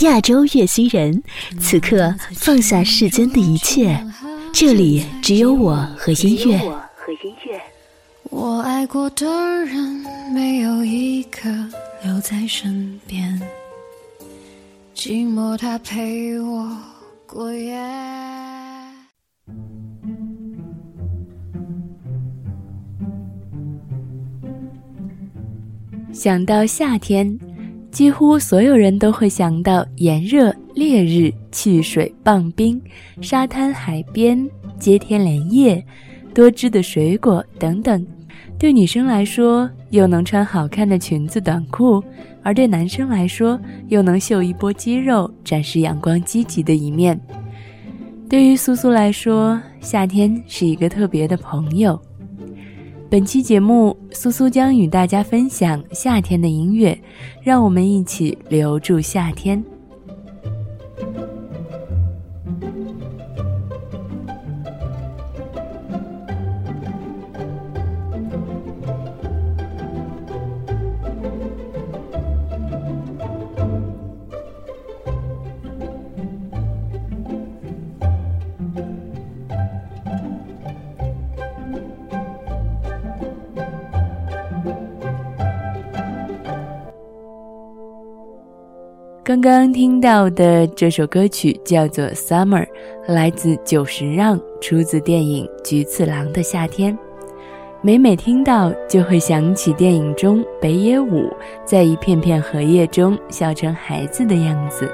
亚洲月星人，此刻放下世间的一切，这里只有我和音乐。我爱过的人没有一个留在身边，寂寞它陪我过夜。想到夏天，几乎所有人都会想到炎热、烈日、汽水、棒冰、沙滩、海边、接天莲叶、多汁的水果等等。对女生来说，又能穿好看的裙子、短裤；而对男生来说，又能秀一波肌肉，展示阳光积极的一面。对于苏苏来说，夏天是一个特别的朋友。本期节目，苏苏将与大家分享夏天的音乐，让我们一起留住夏天。刚刚听到的这首歌曲叫做《Summer》，来自久石让，出自电影《菊次郎的夏天》。每每听到，就会想起电影中北野武在一片片荷叶中笑成孩子的样子。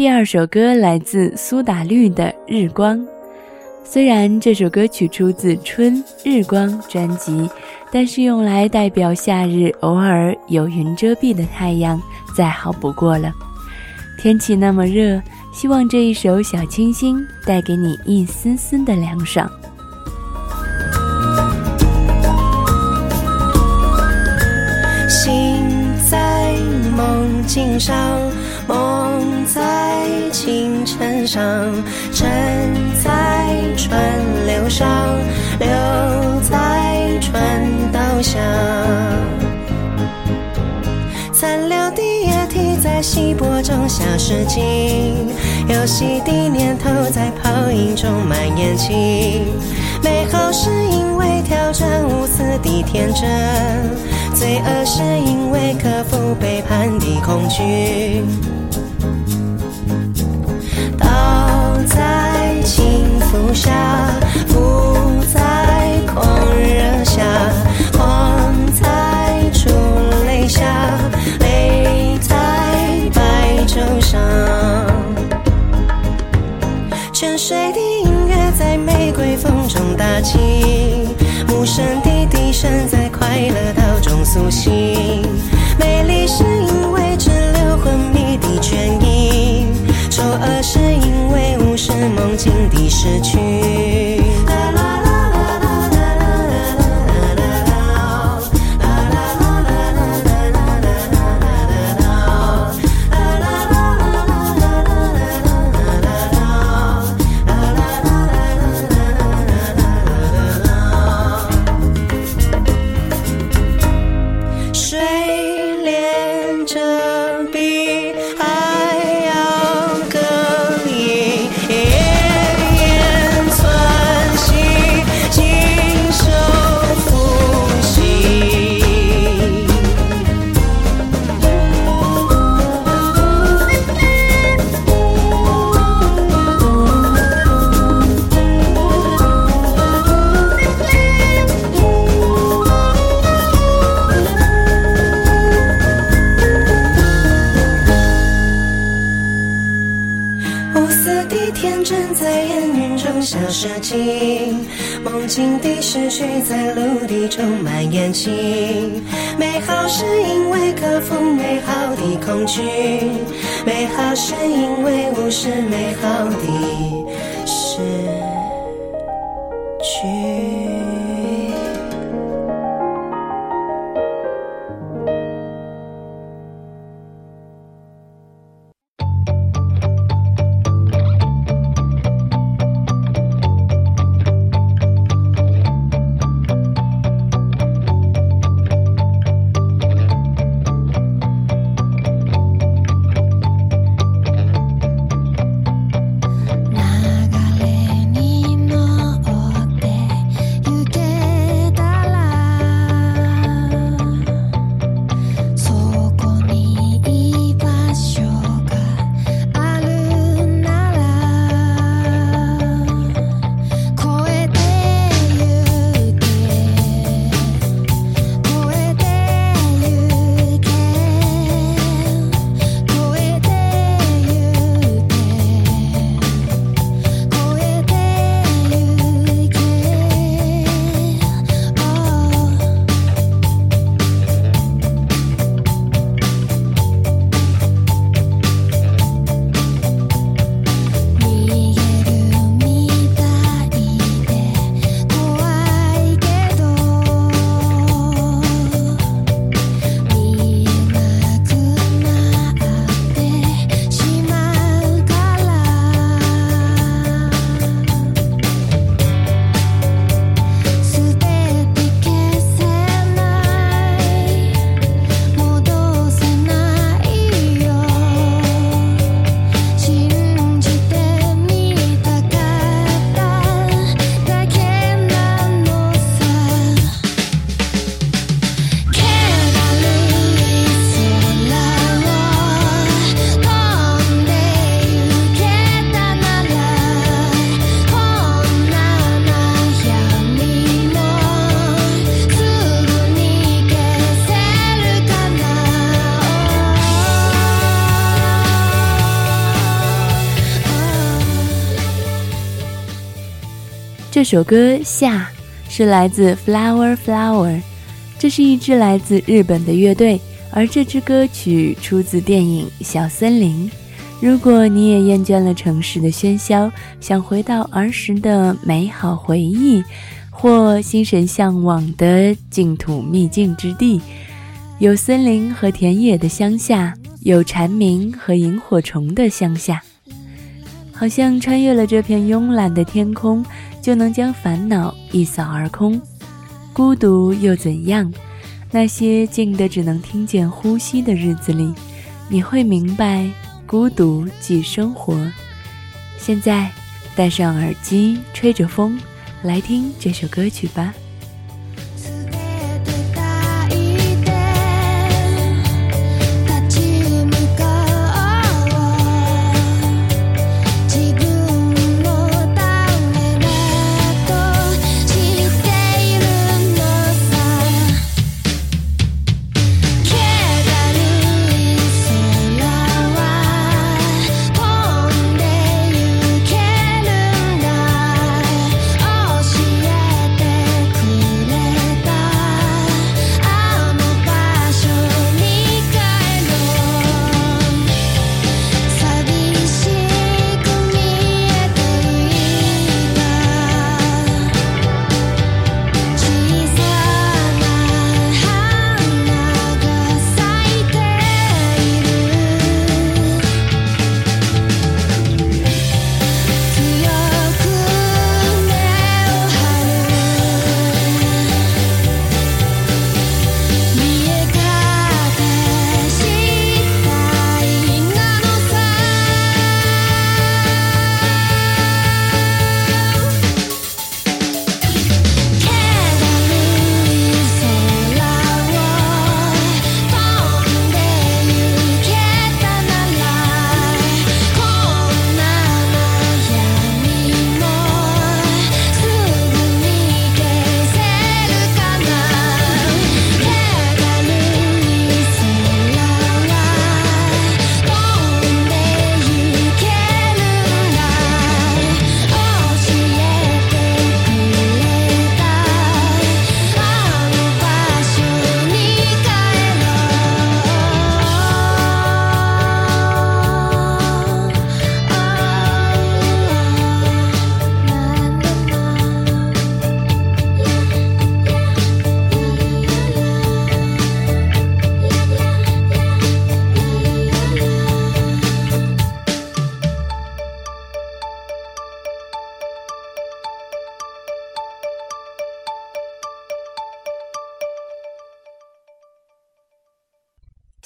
第二首歌来自苏打绿的《日光》。虽然这首歌曲出自《春日光》专辑，但是用来代表夏日偶尔有云遮蔽的太阳，再好不过了。天气那么热，希望这一首小清新带给你一丝丝的凉爽。心在梦境上，梦在清晨上，沉在川流上，流在川道下。残留的液体在稀薄中消失尽，游戏的念头在泡影中蔓延起。美好是因为挑战无私的天真，罪恶是因为克服背叛的恐惧。失去。充满眼睛。美好是因为克服美好的恐惧，美好是因为无视美好的首歌《夏》是来自 Flower Flower，这是一支来自日本的乐队，而这支歌曲出自电影《小森林》。如果你也厌倦了城市的喧嚣，想回到儿时的美好回忆，或心神向往的净土秘境之地，有森林和田野的乡下，有蝉鸣和萤火虫的乡下，好像穿越了这片慵懒的天空，就能将烦恼一扫而空。孤独又怎样？那些静得只能听见呼吸的日子里，你会明白。孤独即生活。现在，戴上耳机，吹着风，来听这首歌曲吧。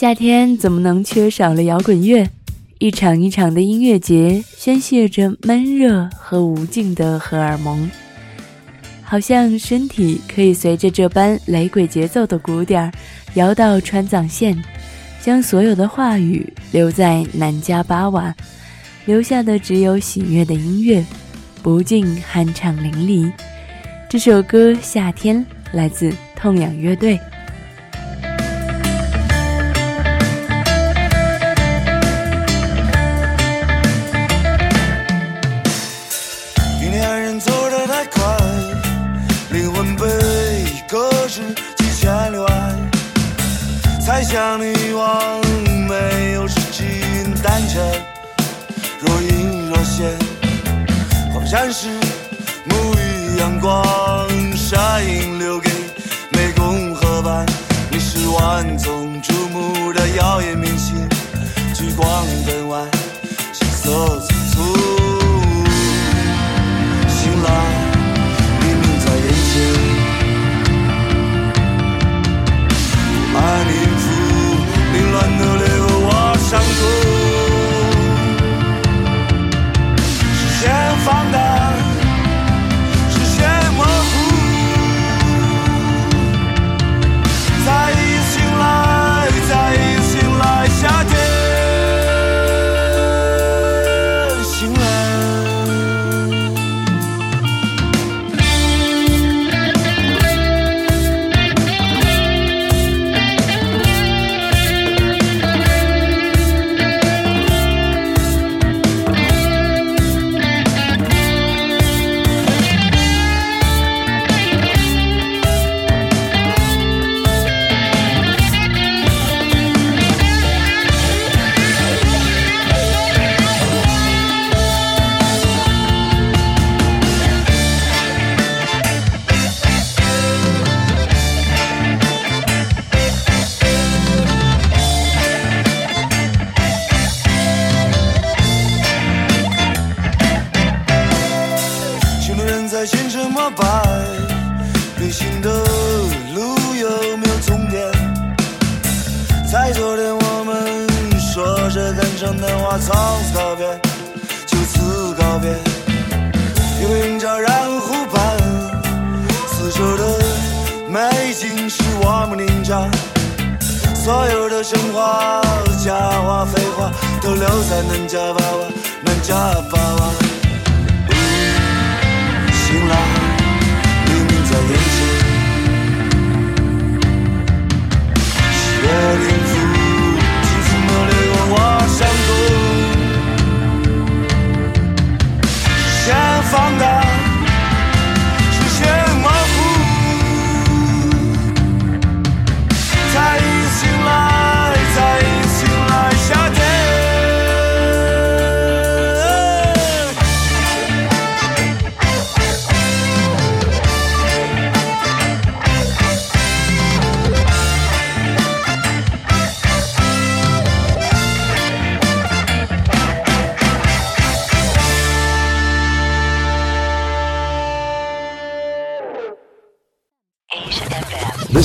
夏天怎么能缺少了摇滚乐？一场一场的音乐节，宣泄着闷热和无尽的荷尔蒙，好像身体可以随着这般雷鬼节奏的鼓点儿摇到川藏线，将所有的话语留在南迦巴瓦，留下的只有喜悦的音乐，不禁酣畅淋漓。这首歌《夏天》来自痛仰乐队。是沐浴阳光，沙鹰留给湄公河畔。你是万众瞩目的耀眼明星，聚光美景是我们凝长。所有的神话、假话、废话，都留在南迦巴瓦，南迦巴瓦。醒来，黎明在眼前，雪天赋，轻抚了掠过我伤口，前方的，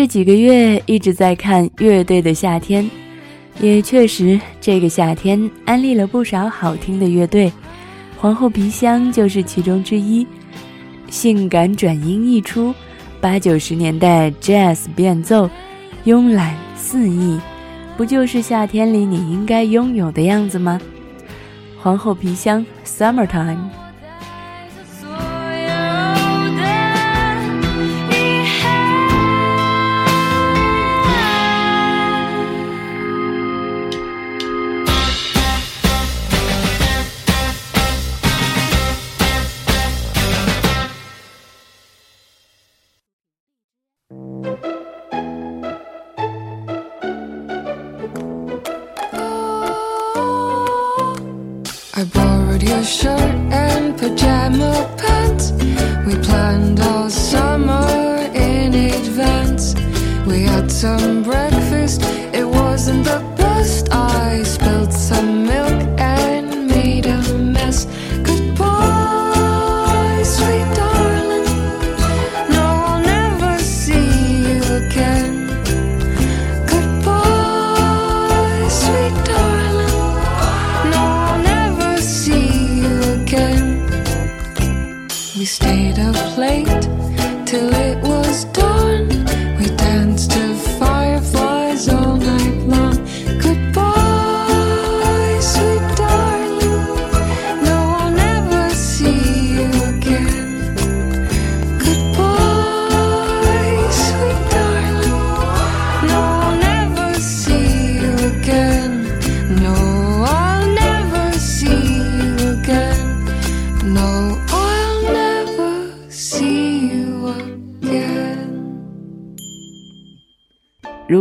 这几个月一直在看乐队的夏天，也确实这个夏天安利了不少好听的乐队，皇后皮箱就是其中之一。性感转音一出，八九十年代 jazz 变奏，慵懒肆意，不就是夏天里你应该拥有的样子吗？皇后皮箱 Summertime。Shirt and pajama pants. We planned all summer in advance. We had some stayed up late till it was dawn.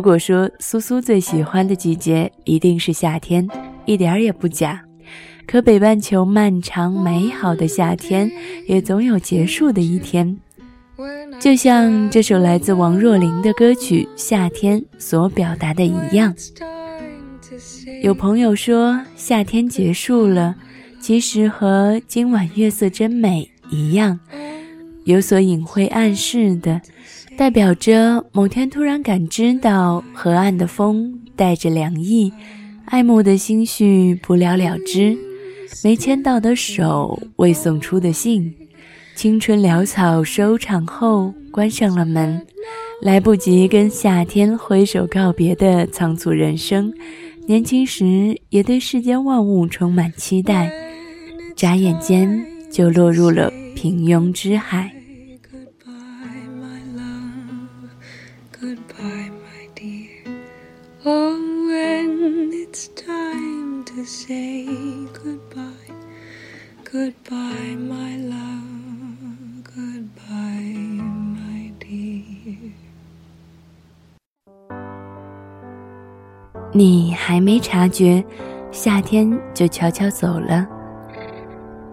果说苏苏最喜欢的季节一定是夏天，一点儿也不假。可北半球漫长美好的夏天，也总有结束的一天。就像这首来自王若琳的歌曲《夏天》所表达的一样。有朋友说夏天结束了，其实和今晚月色真美一样，有所隐晦暗示的，代表着某天突然感知到河岸的风带着凉意，爱慕的心绪不了了之，没牵到的手，未送出的信，青春潦草收场后关上了门，来不及跟夏天挥手告别的仓促人生。年轻时也对世间万物充满期待，眨眼间就落入了平庸之海。Oh, when it's time to say goodbye, goodbye, my love, goodbye, my dear. 你还没察觉，夏天就悄悄走了，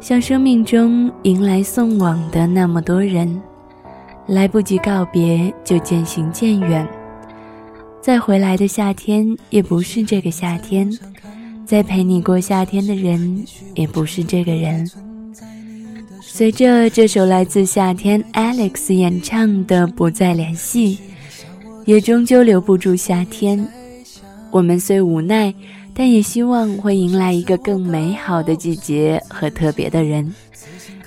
像生命中迎来送往的那么多人，来不及告别就渐行渐远。再回来的夏天也不是这个夏天，再陪你过夏天的人也不是这个人。随着这首来自夏天 Alex 演唱的《不再联系》，也终究留不住夏天。我们虽无奈，但也希望会迎来一个更美好的季节和特别的人。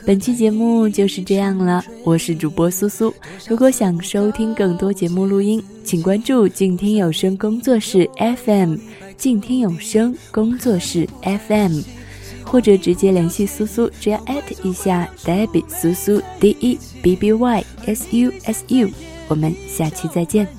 本期节目就是这样了，我是主播苏苏。如果想收听更多节目录音，请关注静听有声工作室 FM，静听有声工作室 FM，或者直接联系苏苏，只要艾特一下 Debbie 苏苏 D E B B Y S U S U。我们下期再见。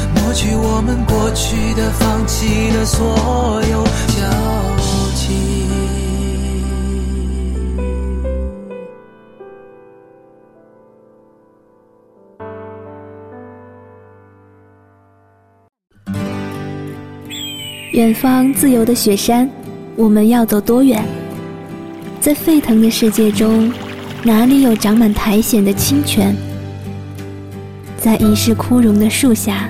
抹去我们过去的、放弃的所有交集。远方自由的雪山，我们要走多远？在沸腾的世界中，哪里有长满苔藓的清泉？在已是枯荣的树下。